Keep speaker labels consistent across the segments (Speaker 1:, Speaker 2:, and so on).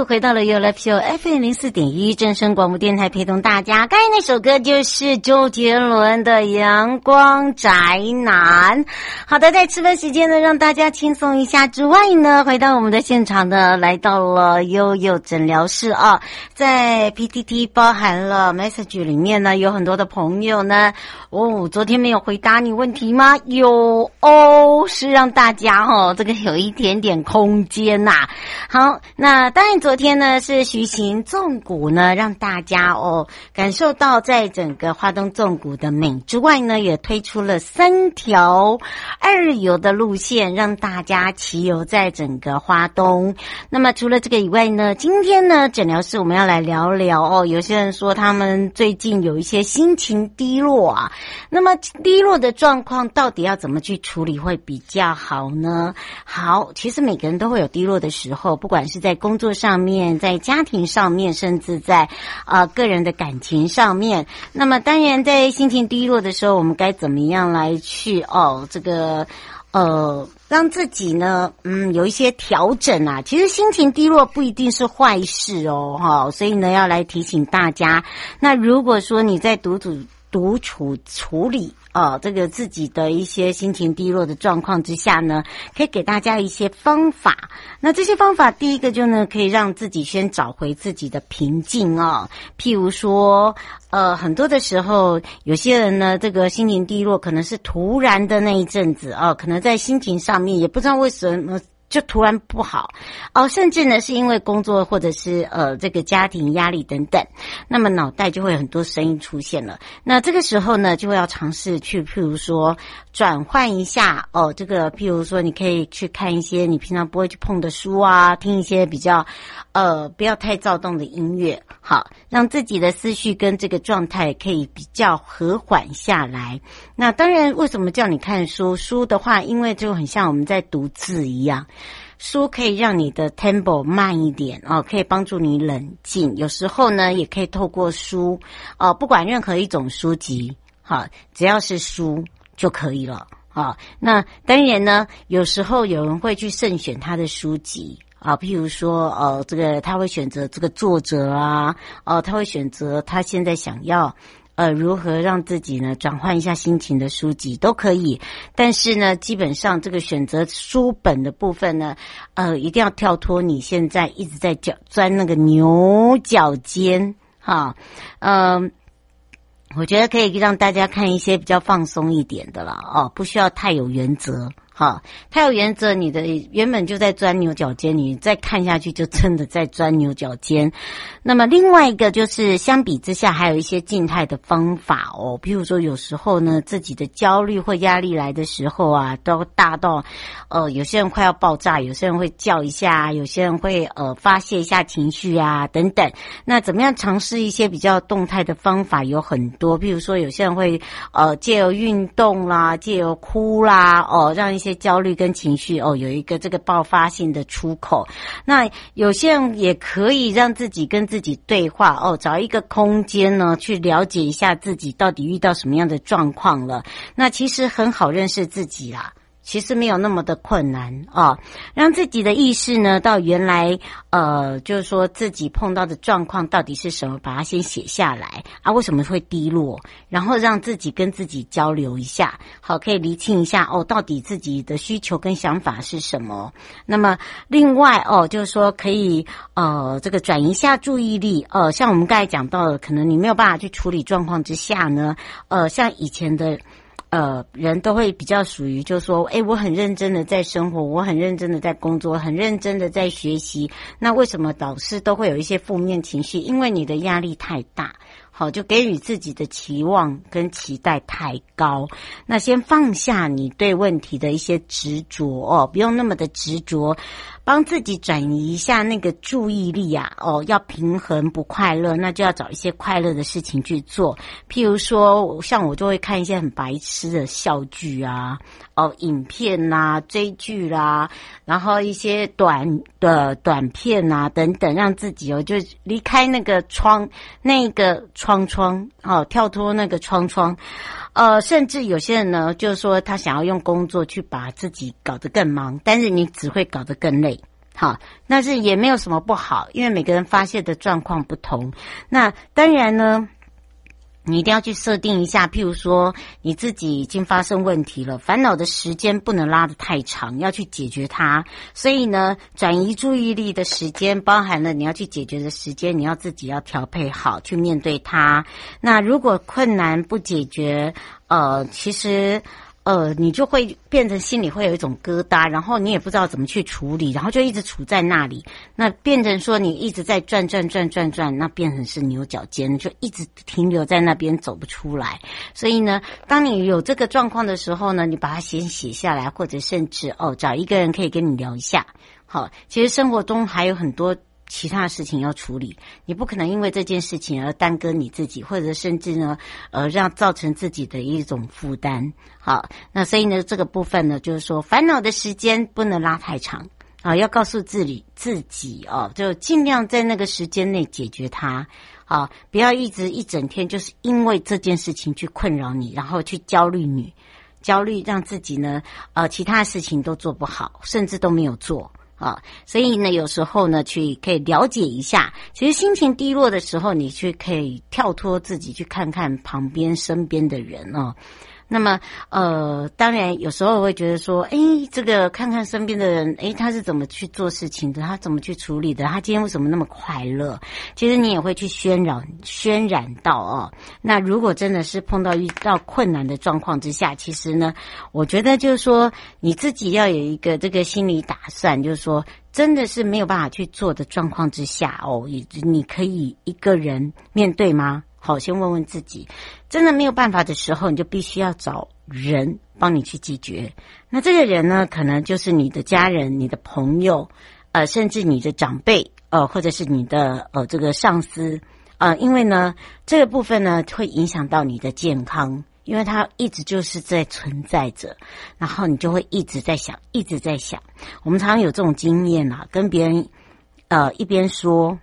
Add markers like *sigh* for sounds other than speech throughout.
Speaker 1: 度回到了 You Live Show FM 零四点一正声广播电台，陪同大家。刚才那首歌就是周杰伦的《阳光宅男》。好的，在吃饭时间呢，让大家轻松一下之外呢，回到我们的现场呢，来到了悠悠诊疗室啊，在 PTT 包含了 message 里面呢，有很多的朋友呢，哦，昨天没有回答你问题吗？有哦，是让大家哦，这个有一点点空间呐、好，那当然，昨昨天呢是徐行纵谷呢，让大家哦感受到在整个花东纵谷的美之外呢，也推出了三条二游的路线，让大家骑游在整个花东。那么除了这个以外呢，今天呢诊疗室我们要来聊聊哦。有些人说他们最近有一些心情低落啊，那么低落的状况到底要怎么去处理会比较好呢？好，其实每个人都会有低落的时候，不管是在工作上面，在家庭上面，甚至在啊、个人的感情上面。那么当然，在心情低落的时候，我们该怎么样来去哦这个呃让自己呢嗯有一些调整啊？其实心情低落不一定是坏事哦，哈、所以呢要来提醒大家。那如果说你在独处独处处理。哦，这个自己的一些心情低落的状况之下呢，可以给大家一些方法。那这些方法，第一个就呢，可以让自己先找回自己的平静哦。譬如说，呃，很多的时候，有些人呢，这个心情低落，可能是突然的那一阵子哦，可能在心情上面也不知道为什么。就突然不好哦，甚至呢是因为工作或者是呃这个家庭压力等等，那么脑袋就会很多声音出现了。那这个时候呢，就会要尝试去，譬如说转换一下哦，这个譬如说你可以去看一些你平常不会去碰的书啊，听一些比较呃不要太躁动的音乐，好，让自己的思绪跟这个状态可以比较和缓下来。那当然，为什么叫你看书？书的话，因为就很像我们在读字一样。书可以让你的 tempo 慢一点哦，可以帮助你冷静。有时候呢，也可以透过书哦，不管任何一种书籍，好，只要是书就可以了。好，那当然呢，有时候有人会去慎选他的书籍啊，譬如说，呃，这个他会选择这个作者啊，哦，他会选择他现在想要。呃，如何让自己呢转换一下心情的书籍都可以，但是呢，基本上这个选择书本的部分呢，呃，一定要跳脱你现在一直在脚钻那个牛角尖哈，嗯、呃，我觉得可以让大家看一些比较放松一点的了哦，不需要太有原则。好，他有原则，你的原本就在钻牛角尖，你再看下去就真的在钻牛角尖。那么另外一个就是，相比之下，还有一些静态的方法哦，比如说有时候呢，自己的焦虑或压力来的时候啊，都大到，呃，有些人快要爆炸，有些人会叫一下，有些人会呃发泄一下情绪啊等等。那怎么样尝试一些比较动态的方法有很多，比如说有些人会呃借由运动啦，借由哭啦，哦，让一些。焦虑跟情绪哦，有一个这个爆发性的出口。那有些人也可以让自己跟自己对话哦，找一个空间呢，去了解一下自己到底遇到什么样的状况了。那其实很好认识自己啦。其实没有那么的困难啊，让自己的意识呢，到原来呃，就是说自己碰到的状况到底是什么，把它先写下来啊，为什么会低落？然后让自己跟自己交流一下，好，可以厘清一下哦，到底自己的需求跟想法是什么。那么另外哦，就是说可以呃，这个转移一下注意力，呃，像我们刚才讲到的，可能你没有办法去处理状况之下呢，呃，像以前的。呃，人都会比较属于，就说，诶，我很认真的在生活，我很认真的在工作，很认真的在学习。那为什么导师都会有一些负面情绪？因为你的压力太大。好，就给予自己的期望跟期待太高，那先放下你对问题的一些执着哦，不用那么的执着，帮自己转移一下那个注意力啊哦，要平衡不快乐，那就要找一些快乐的事情去做，譬如说，像我就会看一些很白痴的笑剧啊。哦，影片呐、啊，追剧啦、啊，然后一些短的短片啊等等，让自己哦就离开那个窗，那个窗窗哦，跳脱那个窗窗，呃，甚至有些人呢，就是说他想要用工作去把自己搞得更忙，但是你只会搞得更累，好，但是也没有什么不好，因为每个人发泄的状况不同，那当然呢。你一定要去设定一下，譬如说你自己已经发生问题了，烦恼的时间不能拉得太长，要去解决它。所以呢，转移注意力的时间包含了你要去解决的时间，你要自己要调配好去面对它。那如果困难不解决，呃，其实。呃，你就会变成心里会有一种疙瘩，然后你也不知道怎么去处理，然后就一直处在那里，那变成说你一直在转转转转转，那变成是牛角尖，就一直停留在那边走不出来。所以呢，当你有这个状况的时候呢，你把它先写下来，或者甚至哦，找一个人可以跟你聊一下。好，其实生活中还有很多。其他事情要处理，你不可能因为这件事情而耽搁你自己，或者甚至呢，呃，让造成自己的一种负担。好，那所以呢，这个部分呢，就是说，烦恼的时间不能拉太长。啊，要告诉自己自己哦，就尽量在那个时间内解决它啊，不要一直一整天就是因为这件事情去困扰你，然后去焦虑你，焦虑让自己呢，呃，其他事情都做不好，甚至都没有做啊。所以呢，有时候呢，去可以了解一下，其实心情低落的时候，你去可以跳脱自己，去看看旁边身边的人啊。那么，呃，当然有时候我会觉得说，哎，这个看看身边的人，哎，他是怎么去做事情的，他怎么去处理的，他今天为什么那么快乐？其实你也会去渲染、渲染到哦。那如果真的是碰到遇到困难的状况之下，其实呢，我觉得就是说你自己要有一个这个心理打算，就是说真的是没有办法去做的状况之下哦，你你可以一个人面对吗？好，先问问自己，真的没有办法的时候，你就必须要找人帮你去解决。那这个人呢，可能就是你的家人、你的朋友，呃，甚至你的长辈，呃，或者是你的呃这个上司，呃，因为呢，这个部分呢会影响到你的健康，因为它一直就是在存在着，然后你就会一直在想，一直在想。我们常常有这种经验啊，跟别人呃一边说。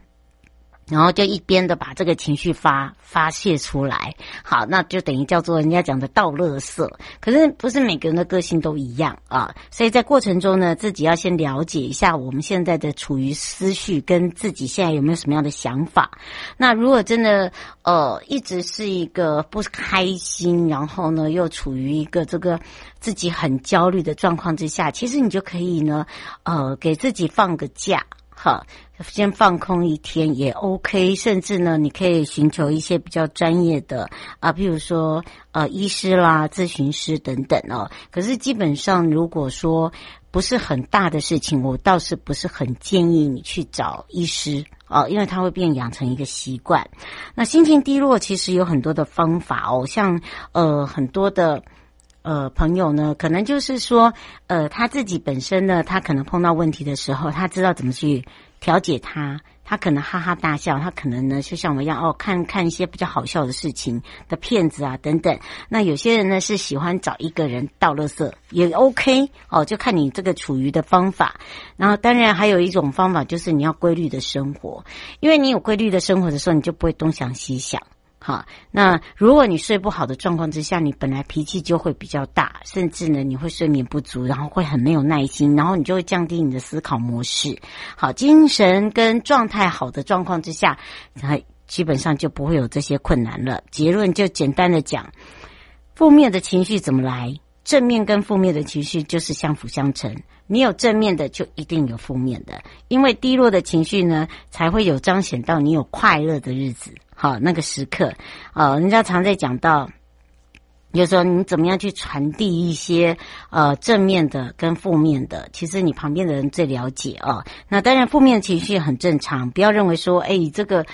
Speaker 1: 然后就一边的把这个情绪发发泄出来，好，那就等于叫做人家讲的倒垃圾。可是不是每个人的个性都一样啊，所以在过程中呢，自己要先了解一下我们现在的处于思绪跟自己现在有没有什么样的想法。那如果真的呃一直是一个不开心，然后呢又处于一个这个自己很焦虑的状况之下，其实你就可以呢呃给自己放个假。好，先放空一天也 OK，甚至呢，你可以寻求一些比较专业的啊，比如说呃，医师啦、咨询师等等哦。可是基本上，如果说不是很大的事情，我倒是不是很建议你去找医师哦，因为它会变养成一个习惯。那心情低落，其实有很多的方法哦，像呃很多的。呃，朋友呢，可能就是说，呃，他自己本身呢，他可能碰到问题的时候，他知道怎么去调解他，他可能哈哈大笑，他可能呢，就像我们一样，哦，看看一些比较好笑的事情的骗子啊，等等。那有些人呢，是喜欢找一个人倒乐色，也 OK 哦，就看你这个处于的方法。然后，当然还有一种方法，就是你要规律的生活，因为你有规律的生活的时候，你就不会东想西想。好，那如果你睡不好的状况之下，你本来脾气就会比较大，甚至呢，你会睡眠不足，然后会很没有耐心，然后你就会降低你的思考模式。好，精神跟状态好的状况之下，那基本上就不会有这些困难了。结论就简单的讲，负面的情绪怎么来？正面跟负面的情绪就是相辅相成。你有正面的，就一定有负面的，因为低落的情绪呢，才会有彰显到你有快乐的日子。好，那个时刻，呃，人家常在讲到，就是说你怎么样去传递一些呃正面的跟负面的，其实你旁边的人最了解啊。那当然，负面情绪很正常，不要认为说，哎，这个。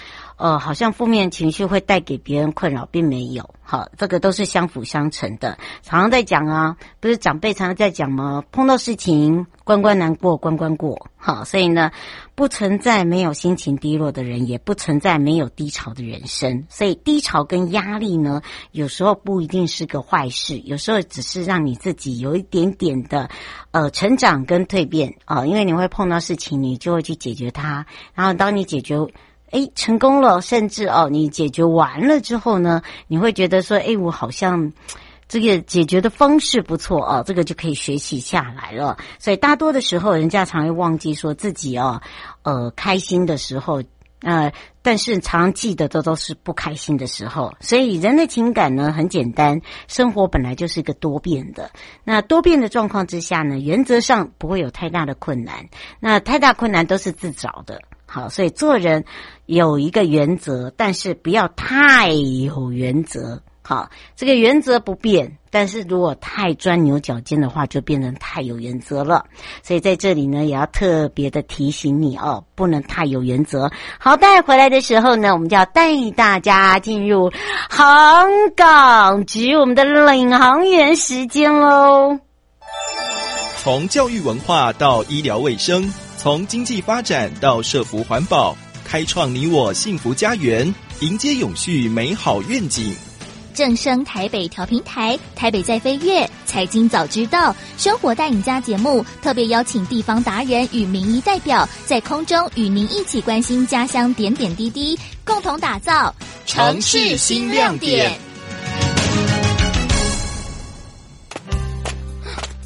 Speaker 1: 呃，好像负面情绪会带给别人困扰，并没有。好，这个都是相辅相成的。常常在讲啊，不是长辈常常在讲吗？碰到事情，关关难过关关过。好，所以呢，不存在没有心情低落的人，也不存在没有低潮的人生。所以低潮跟压力呢，有时候不一定是个坏事，有时候只是让你自己有一点点的呃成长跟蜕变啊、因为你会碰到事情，你就会去解决它。然后当你解决。哎，成功了，甚至哦，你解决完了之后呢，你会觉得说，哎，我好像这个解决的方式不错哦，这个就可以学习下来了。所以大多的时候，人家常会忘记说自己哦，呃，开心的时候，呃，但是常记得的都是不开心的时候。所以人的情感呢，很简单，生活本来就是一个多变的。那多变的状况之下呢，原则上不会有太大的困难。那太大困难都是自找的。好，所以做人有一个原则，但是不要太有原则。好，这个原则不变，但是如果太钻牛角尖的话，就变成太有原则了。所以在这里呢，也要特别的提醒你哦，不能太有原则。好，带回来的时候呢，我们就要带大家进入航港局，我们的领航员时间喽。
Speaker 2: 从教育文化到医疗卫生。从经济发展到社福环保，开创你我幸福家园，迎接永续美好愿景。
Speaker 3: 正声台北调频台、台北在飞跃、财经早知道、生活带领家节目，特别邀请地方达人与民意代表，在空中与您一起关心家乡点点滴滴，共同打造
Speaker 4: 城市新亮点。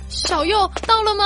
Speaker 5: 小右到了吗？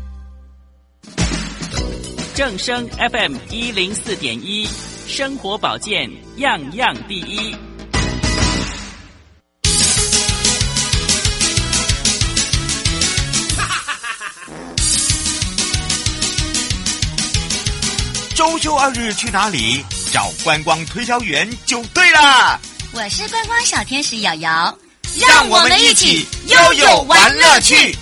Speaker 6: 正声 FM 一零四点一，生活保健样样第一。*laughs*
Speaker 4: 周休二日去哪里？找观光推销员就对了。
Speaker 7: 我是观光小天使瑶瑶，
Speaker 4: 让我们一起悠悠玩乐趣。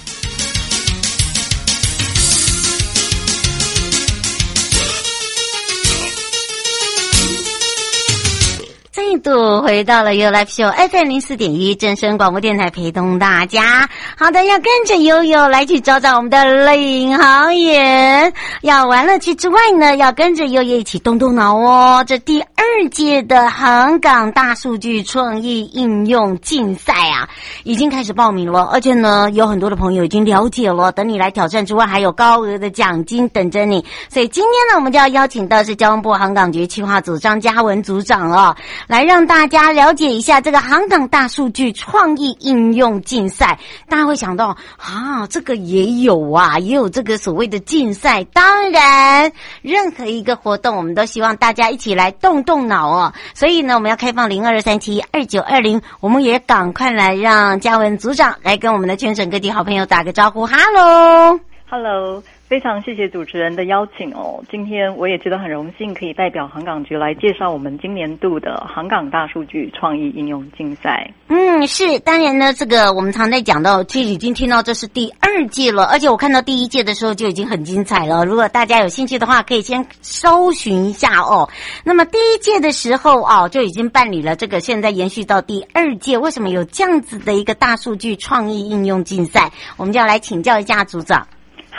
Speaker 1: 度回到了 You Live Show FM 零四点一正声广播电台，陪同大家。好的，要跟着悠悠来去找找我们的领航员。要玩乐趣之外呢，要跟着悠悠一起动动脑哦。这第二届的航港大数据创意应用竞赛啊，已经开始报名了，而且呢，有很多的朋友已经了解了。等你来挑战之外，还有高额的奖金等着你。所以今天呢，我们就要邀请到是交通部航港局企划组张嘉文组长哦，来。来让大家了解一下这个航港大数据创意应用竞赛，大家会想到啊，这个也有啊，也有这个所谓的竞赛。当然，任何一个活动，我们都希望大家一起来动动脑哦。所以呢，我们要开放零二三七二九二零，我们也赶快来让嘉文组长来跟我们的全省各地好朋友打个招呼。哈喽，
Speaker 8: 哈喽。非常谢谢主持人的邀请哦，今天我也觉得很荣幸，可以代表航港局来介绍我们今年度的航港大数据创意应用竞赛。
Speaker 1: 嗯，是，当然呢，这个我们常在讲到，其实已经听到这是第二届了，而且我看到第一届的时候就已经很精彩了。如果大家有兴趣的话，可以先搜寻一下哦。那么第一届的时候哦，就已经办理了这个，现在延续到第二届，为什么有这样子的一个大数据创意应用竞赛？我们就要来请教一下组长。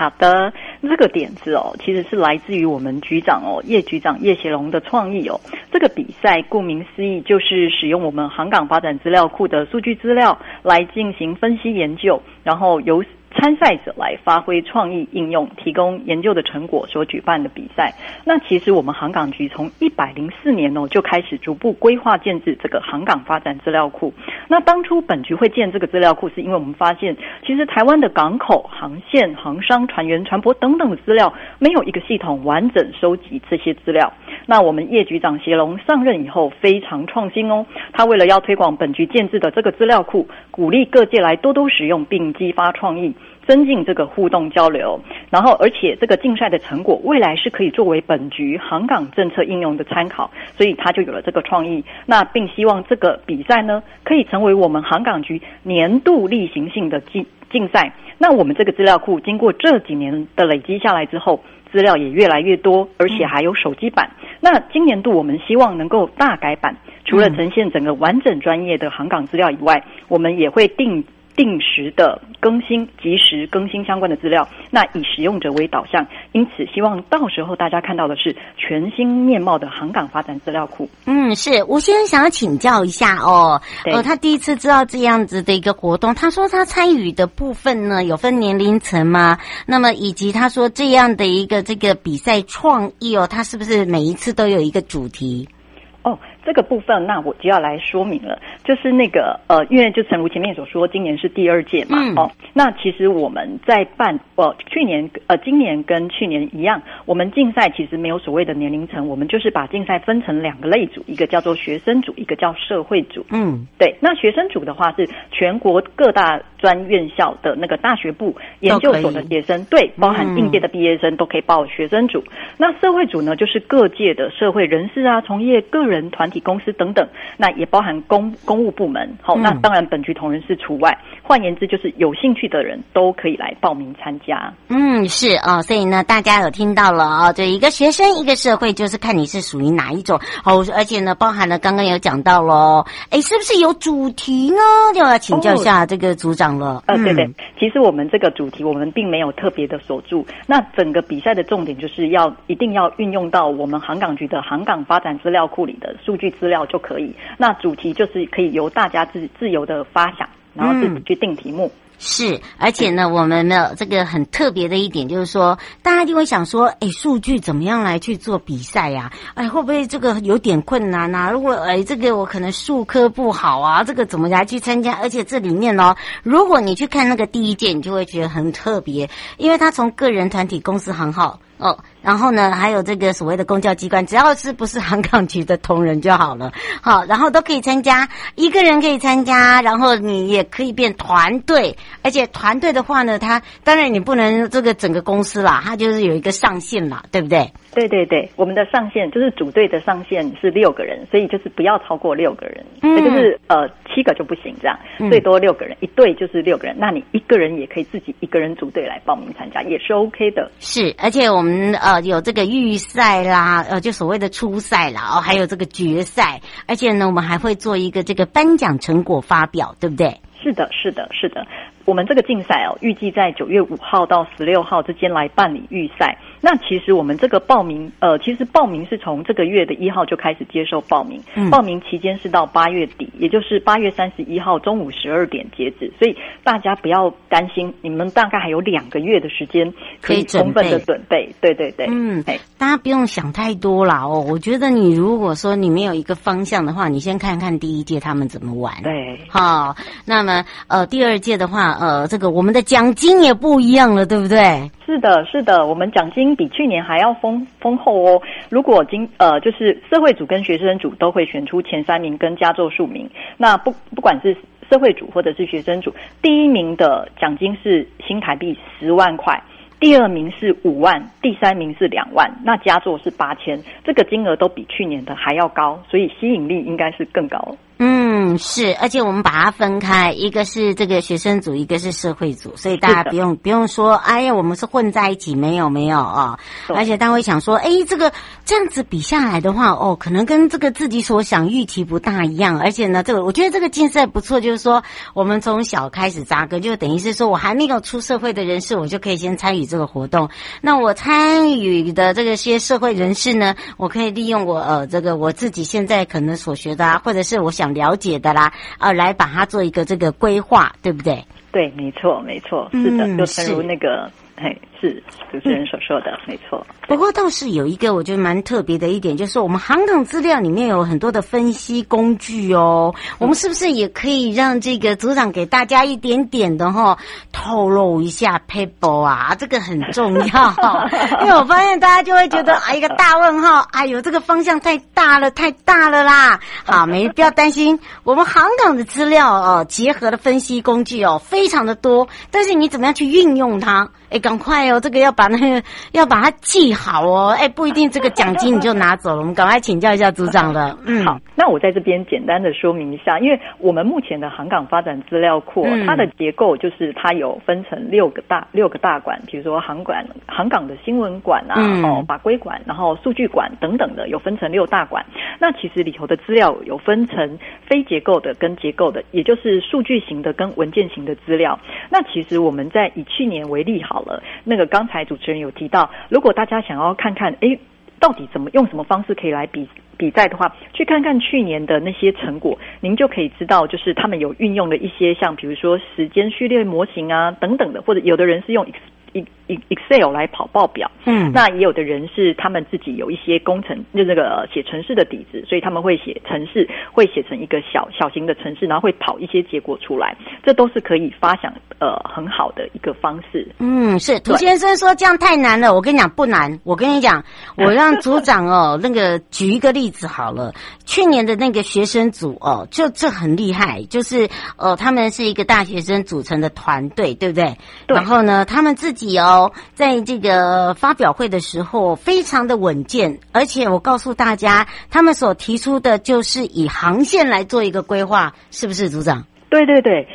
Speaker 8: 好的，这个点子哦，其实是来自于我们局长哦，叶局长叶协龙的创意哦。这个比赛顾名思义，就是使用我们航港发展资料库的数据资料来进行分析研究，然后由。参赛者来发挥创意应用，提供研究的成果所举办的比赛。那其实我们航港局从一百零四年哦就开始逐步规划建置这个航港发展资料库。那当初本局会建这个资料库，是因为我们发现，其实台湾的港口、航线、航商、船员、船舶等等的资料，没有一个系统完整收集这些资料。那我们叶局长协龙上任以后非常创新哦，他为了要推广本局建置的这个资料库，鼓励各界来多多使用，并激发创意。增进这个互动交流，然后而且这个竞赛的成果未来是可以作为本局航港政策应用的参考，所以他就有了这个创意。那并希望这个比赛呢，可以成为我们航港局年度例行性的竞竞赛。那我们这个资料库经过这几年的累积下来之后，资料也越来越多，而且还有手机版。那今年度我们希望能够大改版，除了呈现整个完整专业的航港资料以外，我们也会定。定时的更新，及时更新相关的资料，那以使用者为导向，因此希望到时候大家看到的是全新面貌的航港发展资料库。
Speaker 1: 嗯，是，吴先生想要请教一下哦，呃，他第一次知道这样子的一个活动，他说他参与的部分呢有分年龄层吗？那么以及他说这样的一个这个比赛创意哦，他是不是每一次都有一个主题？
Speaker 8: 哦。这个部分，那我就要来说明了，就是那个呃，因为就诚如前面所说，今年是第二届嘛，嗯、哦，那其实我们在办，呃，去年呃，今年跟去年一样，我们竞赛其实没有所谓的年龄层，我们就是把竞赛分成两个类组，一个叫做学生组，一个叫社会组。嗯，对，那学生组的话是全国各大专院校的那个大学部研究所的学生，对，包含应届的毕业生都可以报学生组。嗯、那社会组呢，就是各界的社会人士啊，从业个人团体。公司等等，那也包含公公务部门。好，那当然本局同仁是除外。换言之，就是有兴趣的人都可以来报名参加。
Speaker 1: 嗯，是哦，所以呢，大家有听到了哦，这一个学生，一个社会，就是看你是属于哪一种哦。而且呢，包含了刚刚有讲到喽，哎，是不是有主题呢？就要请教一下这个组长了。
Speaker 8: 呃，对对，其实我们这个主题我们并没有特别的锁住。那整个比赛的重点就是要一定要运用到我们航港局的航港发展资料库里的数据资料就可以。那主题就是可以由大家自自由的发想。然后自己去定题目。嗯，
Speaker 1: 是，而且呢，我们呢，这个很特别的一点就是说，大家就会想说，哎，数据怎么样来去做比赛呀？哎，会不会这个有点困难啊？如果哎，这个我可能数科不好啊，这个怎么来去参加？而且这里面呢，如果你去看那个第一届，你就会觉得很特别，因为他从个人、团体、公司、行号。哦，然后呢，还有这个所谓的公教机关，只要是不是航港局的同仁就好了。*laughs* 好，然后都可以参加，一个人可以参加，然后你也可以变团队，而且团队的话呢，它当然你不能这个整个公司啦，它就是有一个上限啦，对不对？
Speaker 8: 对对对，我们的上限就是组队的上限是六个人，所以就是不要超过六个人，嗯，所以就是呃七个就不行，这样最多六个人，一队就是六个人，那你一个人也可以自己一个人组队来报名参加，也是 OK 的。
Speaker 1: 是，而且我们。嗯呃，有这个预赛啦，呃，就所谓的初赛啦，哦，还有这个决赛，而且呢，我们还会做一个这个颁奖成果发表，对不对？
Speaker 8: 是的，是的，是的。我们这个竞赛哦，预计在九月五号到十六号之间来办理预赛。那其实我们这个报名，呃，其实报名是从这个月的一号就开始接受报名，嗯、报名期间是到八月底，也就是八月三十一号中午十二点截止。所以大家不要担心，你们大概还有两个月的时间可以充分的准备。对对对，
Speaker 1: 嗯，大家不用想太多啦哦。我觉得你如果说你没有一个方向的话，你先看看第一届他们怎么玩。
Speaker 8: 对，
Speaker 1: 好，那么呃，第二届的话，呃，这个我们的奖金也不一样了，对不对？
Speaker 8: 是的，是的，我们奖金比去年还要丰丰厚哦。如果今呃，就是社会组跟学生组都会选出前三名跟佳作数名。那不不管是社会组或者是学生组，第一名的奖金是新台币十万块，第二名是五万，第三名是两万，那佳作是八千，这个金额都比去年的还要高，所以吸引力应该是更高。
Speaker 1: 嗯，是，而且我们把它分开，一个是这个学生组，一个是社会组，所以大家不用不用说，哎呀，我们是混在一起，没有没有啊、哦。而且大家会想说，哎，这个这样子比下来的话，哦，可能跟这个自己所想预期不大一样。而且呢，这个我觉得这个竞赛不错，就是说我们从小开始扎根，就等于是说我还没有出社会的人士，我就可以先参与这个活动。那我参与的这个些社会人士呢，我可以利用我呃这个我自己现在可能所学的啊，或者是我想。了解的啦，呃，来把它做一个这个规划，对不对？
Speaker 8: 对，没错，没错，是的，嗯、就正如那个。嘿，是主持人所说的，嗯、没错。
Speaker 1: 不过倒是有一个我觉得蛮特别的一点，就是我们航港资料里面有很多的分析工具哦。嗯、我们是不是也可以让这个组长给大家一点点的哈、哦、透露一下 paper 啊？这个很重要，*laughs* 因为我发现大家就会觉得啊，一个大问号，哎呦，这个方向太大了，太大了啦。好，没不要担心，我们航港的资料哦，结合的分析工具哦，非常的多，但是你怎么样去运用它？哎，赶快哦！这个要把那个要把它记好哦。*laughs* 哎，不一定这个奖金你就拿走了。我们赶快请教一下组长了。嗯，
Speaker 8: 好，那我在这边简单的说明一下，因为我们目前的航港发展资料库，嗯、它的结构就是它有分成六个大六个大馆，比如说航管、航港的新闻馆啊，嗯、哦，法规馆，然后数据馆等等的，有分成六大馆。那其实里头的资料有分成非结构的跟结构的，也就是数据型的跟文件型的资料。那其实我们在以去年为例，好。了，那个刚才主持人有提到，如果大家想要看看，诶，到底怎么用什么方式可以来比比赛的话，去看看去年的那些成果，您就可以知道，就是他们有运用的一些，像比如说时间序列模型啊等等的，或者有的人是用。一 Excel 来跑报表，嗯，那也有的人是他们自己有一些工程，就那个写程式的底子，所以他们会写程式，会写成一个小小型的程式，然后会跑一些结果出来，这都是可以发想呃很好的一个方式。
Speaker 1: 嗯，是涂先生说这样太难了，我跟你讲不难，我跟你讲，*laughs* 我让组长哦那个举一个例子好了，去年的那个学生组哦，就这很厉害，就是呃他们是一个大学生组成的团队，对不对？对。然后呢，他们自己。有哦，在这个发表会的时候非常的稳健，而且我告诉大家，他们所提出的就是以航线来做一个规划，是不是组长？
Speaker 8: 对对对，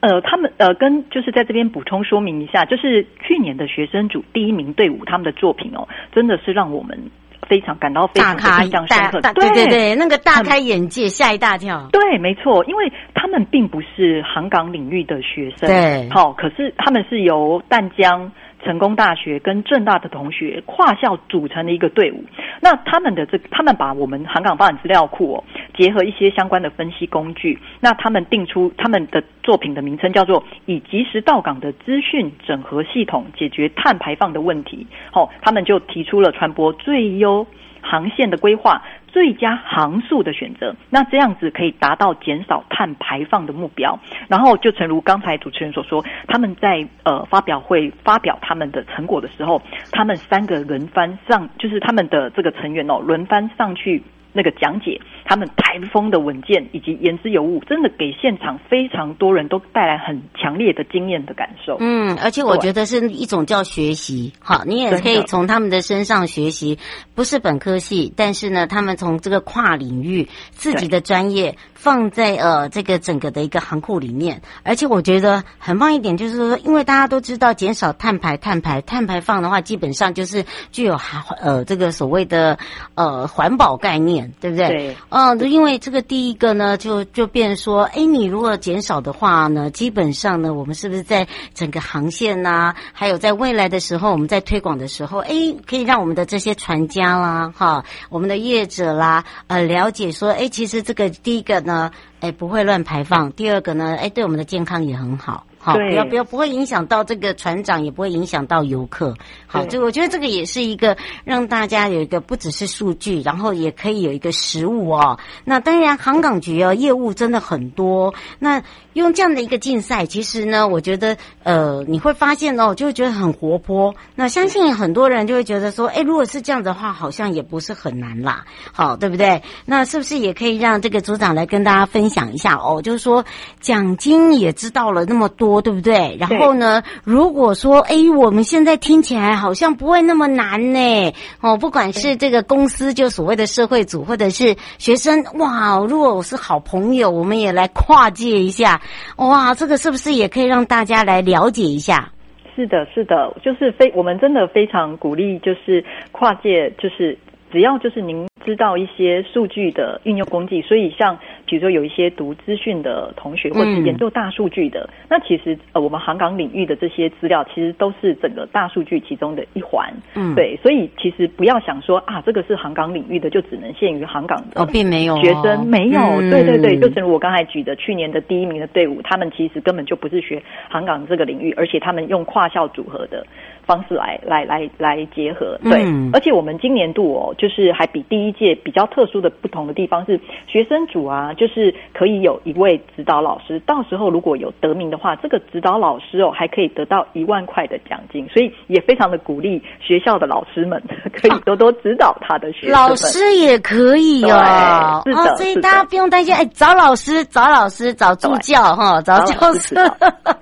Speaker 8: 呃，他们呃跟就是在这边补充说明一下，就是去年的学生组第一名队伍他们的作品哦，真的是让我们。非常感到非常印象深刻，
Speaker 1: 对对对，那个大开眼界，吓一大跳。
Speaker 8: 对，没错，因为他们并不是航港领域的学生，
Speaker 1: 对，
Speaker 8: 好，可是他们是由淡江。成功大学跟政大的同学跨校组成的一个队伍，那他们的这，他们把我们航港发展资料库哦，结合一些相关的分析工具，那他们定出他们的作品的名称叫做“以及时到港的资讯整合系统解决碳排放的问题”。好，他们就提出了船舶最优航线的规划。最佳航速的选择，那这样子可以达到减少碳排放的目标。然后就诚如刚才主持人所说，他们在呃发表会发表他们的成果的时候，他们三个轮番上，就是他们的这个成员哦，轮番上去。那个讲解，他们台风的稳健以及言之有物，真的给现场非常多人都带来很强烈的经验的感受。
Speaker 1: 嗯，而且我觉得是一种叫学习，好，你也可以从他们的身上学习，不是本科系，但是呢，他们从这个跨领域自己的专业放在呃这个整个的一个航库里面，而且我觉得很棒一点就是说，因为大家都知道减少碳排、碳排、碳排放的话，基本上就是具有含呃这个所谓的呃环保概念。对不对？对，嗯，因为这个第一个呢，就就变说，哎，你如果减少的话呢，基本上呢，我们是不是在整个航线呐、啊，还有在未来的时候，我们在推广的时候，哎，可以让我们的这些船家啦，哈，我们的业者啦，呃，了解说，哎，其实这个第一个呢，哎，不会乱排放；第二个呢，哎，对我们的健康也很好。好，不要不要，不会影响到这个船长，也不会影响到游客。好，这我觉得这个也是一个让大家有一个不只是数据，然后也可以有一个实物哦。那当然，航港局哦，业务真的很多。那用这样的一个竞赛，其实呢，我觉得呃，你会发现哦，就会觉得很活泼。那相信很多人就会觉得说，哎，如果是这样的话，好像也不是很难啦。好，对不对？那是不是也可以让这个组长来跟大家分享一下哦？就是说奖金也知道了那么多。对不对？然后呢，如果说，哎，我们现在听起来好像不会那么难呢。哦，不管是这个公司，就所谓的社会组，或者是学生，哇，如果我是好朋友，我们也来跨界一下，哇，这个是不是也可以让大家来了解一下？
Speaker 8: 是的，是的，就是非我们真的非常鼓励，就是跨界，就是只要就是您。知道一些数据的运用工具，所以像比如说有一些读资讯的同学，或者是研究大数据的，嗯、那其实呃我们航港领域的这些资料，其实都是整个大数据其中的一环。嗯，对，所以其实不要想说啊，这个是航港领域的，就只能限于航港的哦，并没有学生没有，嗯、对对对，就正如我刚才举的去年的第一名的队伍，他们其实根本就不是学航港这个领域，而且他们用跨校组合的方式来来来来结合。对，嗯、而且我们今年度哦，就是还比第一。届比较特殊的不同的地方是，学生组啊，就是可以有一位指导老师，到时候如果有得名的话，这个指导老师哦，还可以得到一万块的奖金，所以也非常的鼓励学校的老师们可以多多指导他的学生。
Speaker 1: 老师也可以哦，是的，哦，所以大家不用担心，哎，找老师，找老师，找助教哈，找教授。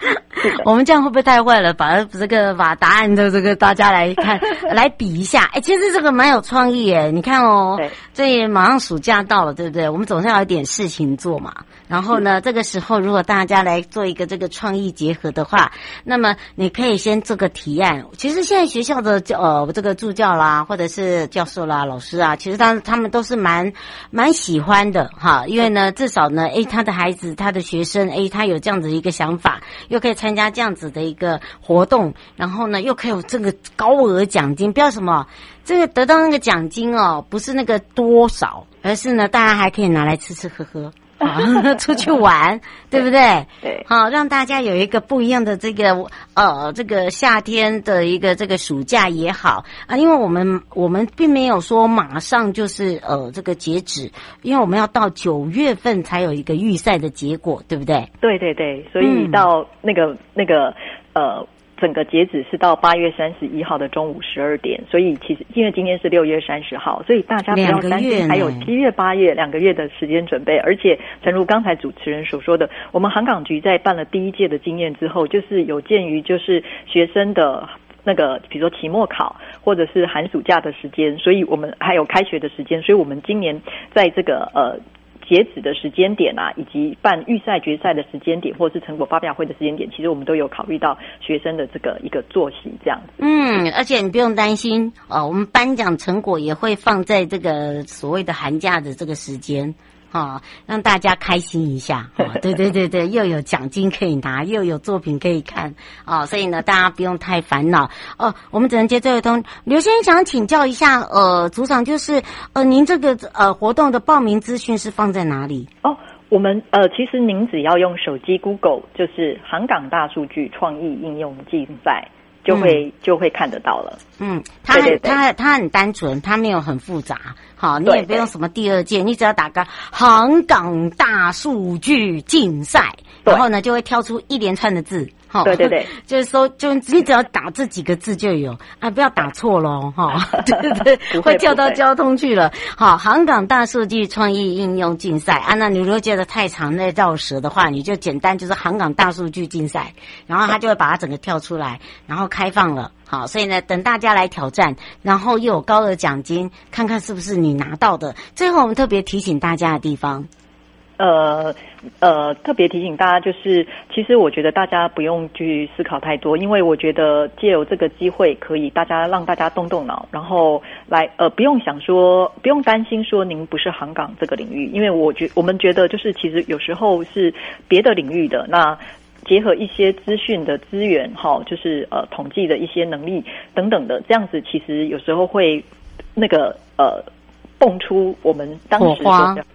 Speaker 1: *laughs* 我们这样会不会太坏了？把这个把答案的这个大家来看，*laughs* 来比一下。哎，其实这个蛮有创意哎，你看哦。这也马上暑假到了，对不对？我们总是要有点事情做嘛。然后呢，这个时候如果大家来做一个这个创意结合的话，那么你可以先做个提案。其实现在学校的教呃这个助教啦，或者是教授啦、老师啊，其实他他们都是蛮蛮喜欢的哈。因为呢，至少呢，哎，他的孩子、他的学生，哎，他有这样子一个想法，又可以参加这样子的一个活动，然后呢，又可以有这个高额奖金，不要什么。这个得到那个奖金哦，不是那个多少，而是呢，大家还可以拿来吃吃喝喝 *laughs* 啊，出去玩，对不对？对，好，让大家有一个不一样的这个呃，这个夏天的一个这个暑假也好啊，因为我们我们并没有说马上就是呃这个截止，因为我们要到九月份才有一个预赛的结果，对不对？
Speaker 8: 对对对，所以到那个、嗯、那个呃。整个截止是到八月三十一号的中午十二点，所以其实因为今天是六月三十号，所以大家不要担心，还有七月八月两个月的时间准备。而且，诚如刚才主持人所说的，我们航港局在办了第一届的经验之后，就是有鉴于就是学生的那个比如说期末考或者是寒暑假的时间，所以我们还有开学的时间，所以我们今年在这个呃。截止的时间点啊，以及办预赛、决赛的时间点，或者是成果发表会的时间点，其实我们都有考虑到学生的这个一个作息这样子。
Speaker 1: 嗯，而且你不用担心啊，我们颁奖成果也会放在这个所谓的寒假的这个时间。好，让大家开心一下。*laughs* 对对对对，又有奖金可以拿，又有作品可以看。哦，所以呢，大家不用太烦恼。哦，我们只能接这位通。刘先生想请教一下，呃，组长就是，呃，您这个呃活动的报名资讯是放在哪里？
Speaker 8: 哦，我们呃，其实您只要用手机 Google，就是航港大数据创意应用竞赛。就会、嗯、就会看得到了。嗯，
Speaker 1: 它很它它很单纯，它没有很复杂。好，你也不用什么第二届，你只要打个航港大数据竞赛，然后呢就会跳出一连串的字。好，
Speaker 8: 对对对，*laughs*
Speaker 1: 就是说，就你只要打这几个字就有啊，不要打错喽，哈，*laughs* 对对对，会跳到交通去了。好，航港大数据创意应用竞赛啊，那你如果觉得太长那绕舌的话，你就简单就是航港大数据竞赛，然后它就会把它整个跳出来，然后开放了。好，所以呢，等大家来挑战，然后又有高额奖金，看看是不是你拿到的。最后，我们特别提醒大家的地方。
Speaker 8: 呃呃，特别提醒大家，就是其实我觉得大家不用去思考太多，因为我觉得借由这个机会，可以大家让大家动动脑，然后来呃不用想说，不用担心说您不是航港这个领域，因为我觉我们觉得就是其实有时候是别的领域的，那结合一些资讯的资源哈，就是呃统计的一些能力等等的，这样子其实有时候会那个呃。蹦出我们当时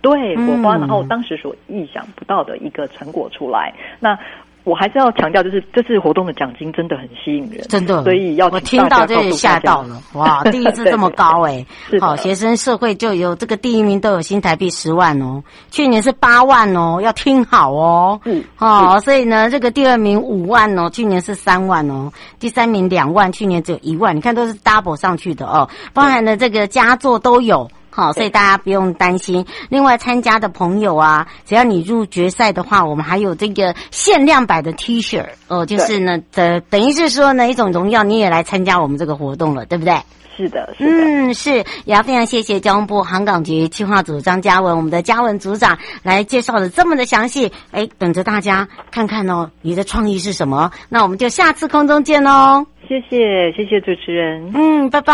Speaker 8: 对
Speaker 1: 火花，
Speaker 8: 然后当时所意想不到的一个成果出来。嗯、那我还是要强调，就是这次活动的奖金真的很吸引人，
Speaker 1: 真的。
Speaker 8: 所以要
Speaker 1: 我听到这里吓到了，哇！*laughs* 第一次这么高哎、欸，好，学生社会就有这个第一名都有新台币十万哦，去年是八万哦，要听好哦。嗯，哦，所以呢，这个第二名五万哦，去年是三万哦，第三名两万，去年只有一万，你看都是 double 上去的哦，包含了这个佳作都有。好，所以大家不用担心。另外，参加的朋友啊，只要你入决赛的话，我们还有这个限量版的 T 恤哦，就是呢，等等于是说呢，一种荣耀，你也来参加我们这个活动了，对不对？
Speaker 8: 是的，是的。
Speaker 1: 嗯，是。也要非常谢谢交通部航港局企划组张嘉文，我们的嘉文组长来介绍的这么的详细。哎，等着大家看看哦，你的创意是什么？那我们就下次空中见喽。
Speaker 8: 谢谢，谢谢主持人。
Speaker 1: 嗯，拜拜，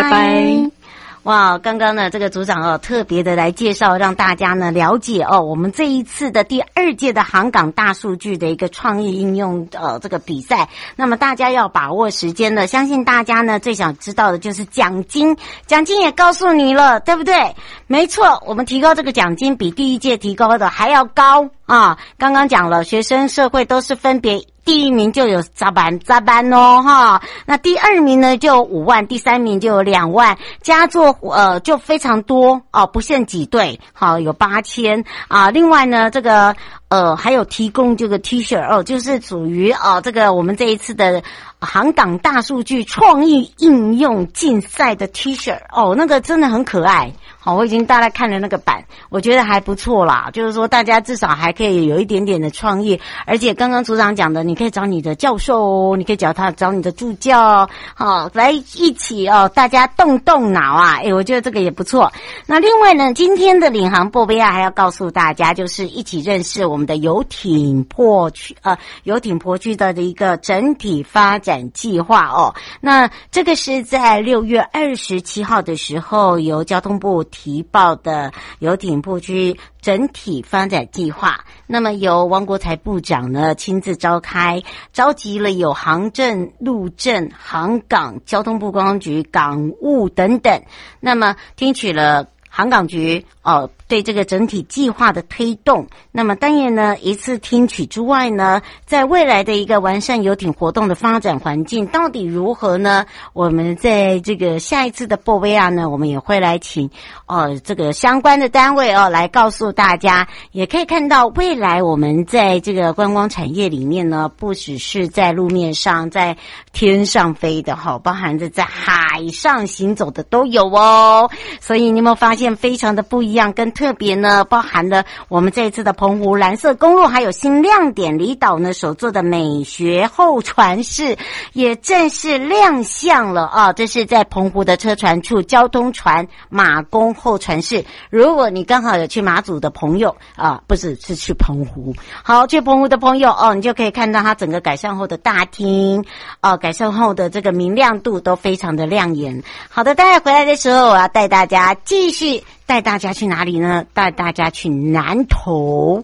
Speaker 8: 拜拜。
Speaker 1: 哇，刚刚呢，这个组长哦，特别的来介绍，让大家呢了解哦，我们这一次的第二届的航港大数据的一个创意应用呃这个比赛。那么大家要把握时间呢，相信大家呢最想知道的就是奖金，奖金也告诉你了，对不对？没错，我们提高这个奖金比第一届提高的还要高啊！刚刚讲了，学生社会都是分别。第一名就有加班加班哦哈，那第二名呢就五万，第三名就有两万，佳作呃就非常多哦，不限几对，好有八千啊。另外呢，这个呃还有提供这个 T 恤哦，就是属于哦这个我们这一次的航港大数据创意应用竞赛的 T 恤哦，那个真的很可爱。好，我已经大概看了那个版，我觉得还不错啦。就是说，大家至少还可以有一点点的创意，而且刚刚组长讲的，你可以找你的教授哦，你可以找他找你的助教，好，来一起哦，大家动动脑啊！诶，我觉得这个也不错。那另外呢，今天的领航波贝亚，还要告诉大家，就是一起认识我们的游艇泊区，呃，游艇泊区的一个整体发展计划哦。那这个是在六月二十七号的时候，由交通部。提报的游艇泊区整体发展计划，那么由王国材部长呢亲自召开，召集了有航政、陆政、航港、交通部观光局、港务等等，那么听取了航港局哦。对这个整体计划的推动，那么当然呢，一次听取之外呢，在未来的一个完善游艇活动的发展环境到底如何呢？我们在这个下一次的播维亚呢，我们也会来请呃这个相关的单位哦来告诉大家，也可以看到未来我们在这个观光产业里面呢，不只是在路面上，在天上飞的哈，包含着在海上行走的都有哦。所以你有没有发现非常的不一样？跟特别呢包含了我们这一次的澎湖蓝色公路，还有新亮点离岛呢所做的美学候船室也正式亮相了啊！这是在澎湖的车船处交通船马公候船室。如果你刚好有去马祖的朋友啊，不是是去澎湖，好，去澎湖的朋友哦，你就可以看到它整个改善后的大厅哦，改善后的这个明亮度都非常的亮眼。好的，待会回来的时候，我要带大家继续带大家去哪里呢？带大家去南投。